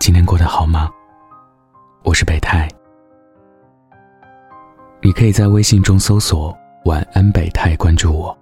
今天过得好吗？我是北太。你可以在微信中搜索“晚安北太”，关注我。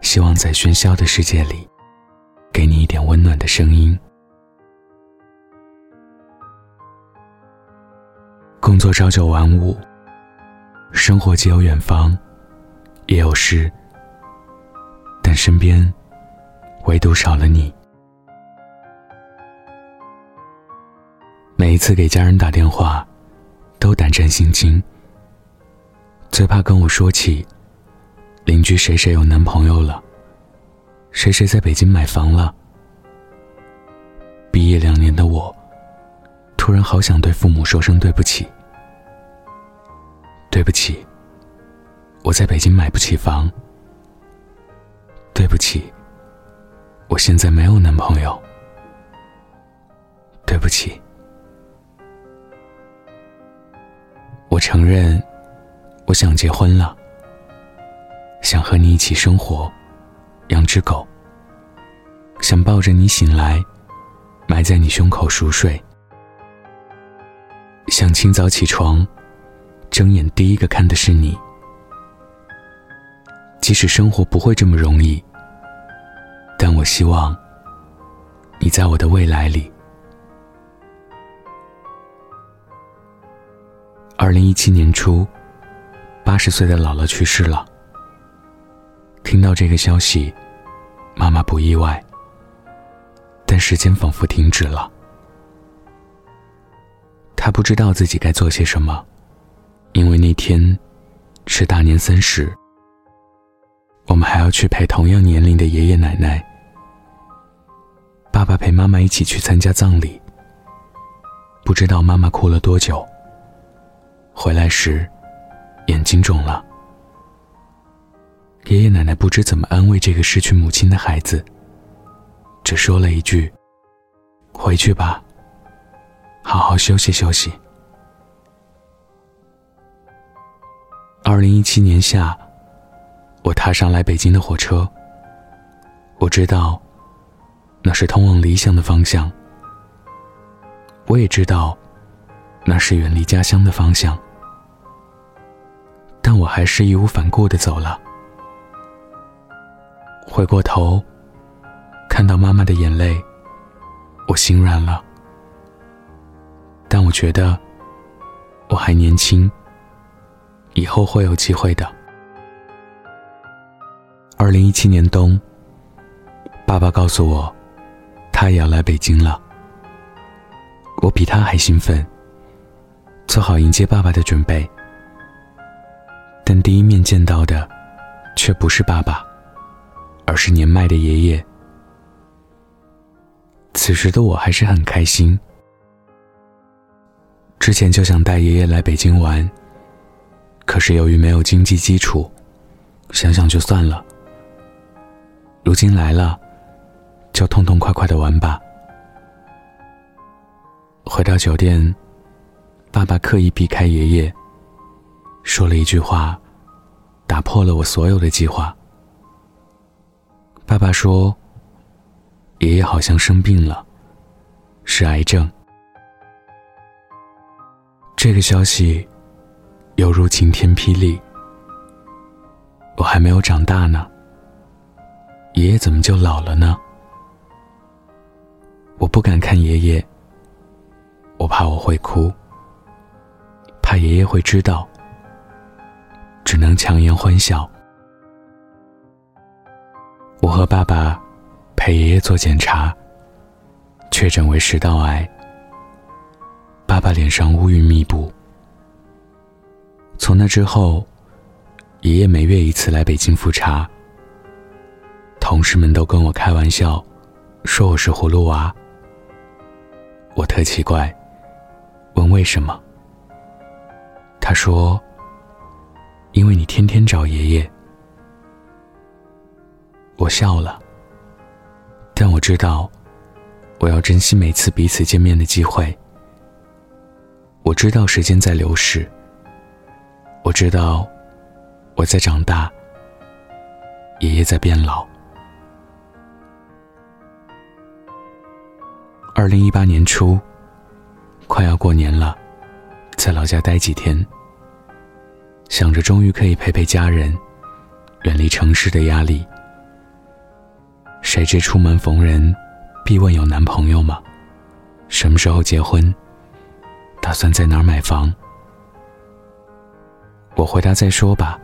希望在喧嚣的世界里，给你一点温暖的声音。工作朝九晚五，生活既有远方，也有诗，但身边唯独少了你。每一次给家人打电话，都胆战心惊。最怕跟我说起，邻居谁谁有男朋友了，谁谁在北京买房了。毕业两年的我，突然好想对父母说声对不起。对不起，我在北京买不起房。对不起，我现在没有男朋友。对不起，承认。我想结婚了，想和你一起生活，养只狗。想抱着你醒来，埋在你胸口熟睡。想清早起床，睁眼第一个看的是你。即使生活不会这么容易，但我希望你在我的未来里。二零一七年初。八十岁的姥姥去世了。听到这个消息，妈妈不意外，但时间仿佛停止了。她不知道自己该做些什么，因为那天是大年三十，我们还要去陪同样年龄的爷爷奶奶。爸爸陪妈妈一起去参加葬礼，不知道妈妈哭了多久。回来时。眼睛肿了，爷爷奶奶不知怎么安慰这个失去母亲的孩子，只说了一句：“回去吧，好好休息休息。”二零一七年夏，我踏上来北京的火车。我知道，那是通往理想的方向。我也知道，那是远离家乡的方向。但我还是义无反顾的走了。回过头，看到妈妈的眼泪，我心软了。但我觉得我还年轻，以后会有机会的。二零一七年冬，爸爸告诉我，他也要来北京了。我比他还兴奋，做好迎接爸爸的准备。但第一面见到的，却不是爸爸，而是年迈的爷爷。此时的我还是很开心。之前就想带爷爷来北京玩，可是由于没有经济基础，想想就算了。如今来了，就痛痛快快的玩吧。回到酒店，爸爸刻意避开爷爷。说了一句话，打破了我所有的计划。爸爸说：“爷爷好像生病了，是癌症。”这个消息犹如晴天霹雳。我还没有长大呢，爷爷怎么就老了呢？我不敢看爷爷，我怕我会哭，怕爷爷会知道。只能强颜欢笑。我和爸爸陪爷爷做检查，确诊为食道癌。爸爸脸上乌云密布。从那之后，爷爷每月一次来北京复查。同事们都跟我开玩笑，说我是葫芦娃。我特奇怪，问为什么？他说。因为你天天找爷爷，我笑了。但我知道，我要珍惜每次彼此见面的机会。我知道时间在流逝，我知道我在长大，爷爷在变老。二零一八年初，快要过年了，在老家待几天，想着终于可以陪陪家人，远离城市的压力。谁知出门逢人，必问有男朋友吗？什么时候结婚？打算在哪儿买房？我回答再说吧。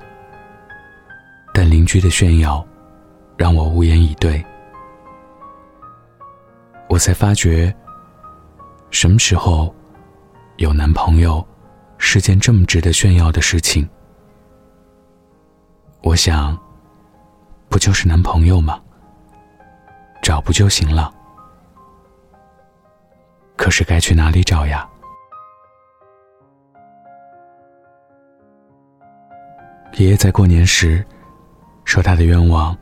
但邻居的炫耀，让我无言以对。我才发觉，什么时候有男朋友是件这么值得炫耀的事情？我想，不就是男朋友吗？找不就行了？可是该去哪里找呀？爷爷在过年时说，他的愿望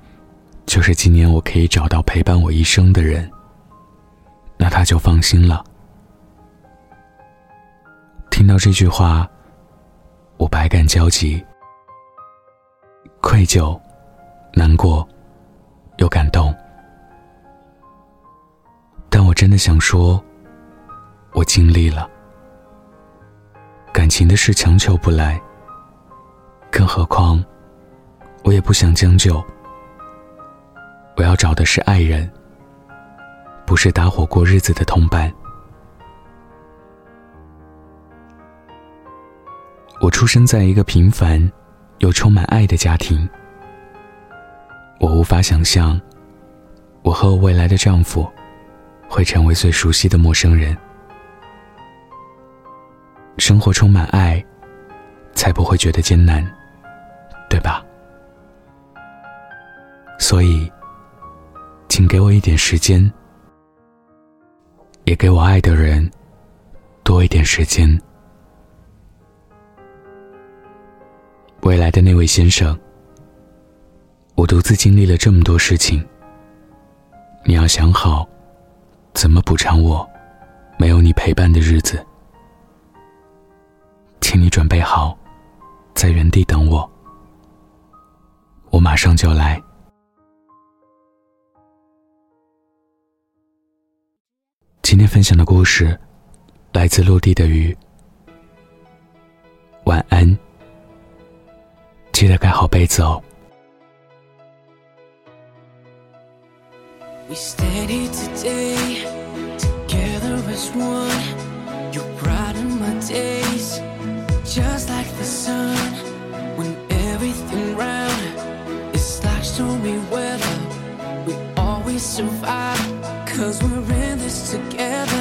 就是今年我可以找到陪伴我一生的人。那他就放心了。听到这句话，我百感交集，愧疚、难过，又感动。但我真的想说，我尽力了。感情的事强求不来，更何况，我也不想将就。我要找的是爱人。不是搭伙过日子的同伴。我出生在一个平凡又充满爱的家庭。我无法想象，我和我未来的丈夫会成为最熟悉的陌生人。生活充满爱，才不会觉得艰难，对吧？所以，请给我一点时间。也给我爱的人多一点时间。未来的那位先生，我独自经历了这么多事情，你要想好怎么补偿我没有你陪伴的日子。请你准备好，在原地等我，我马上就来。今天分享的故事来自陆地的雨。晚安，记得盖好被子哦。Cause we're in this together.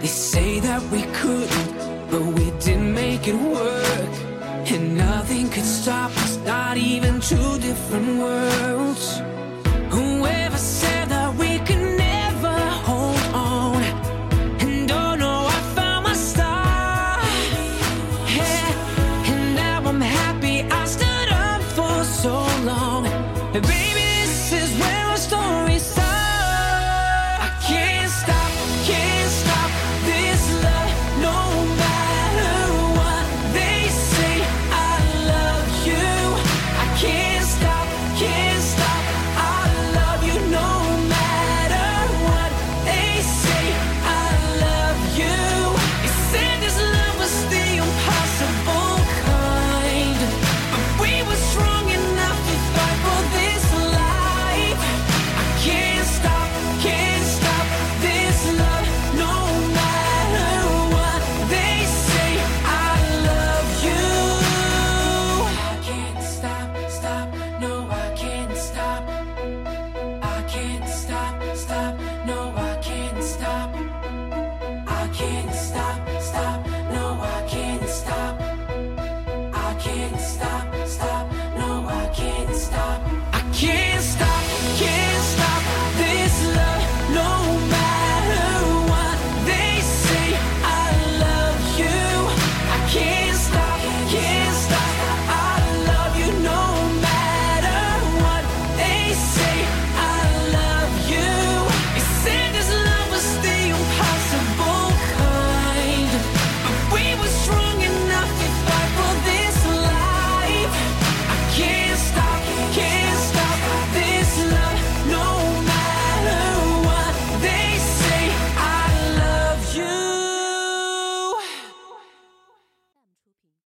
They say that we couldn't, but we did make it work. And nothing could stop us, not even two different worlds. Whoever said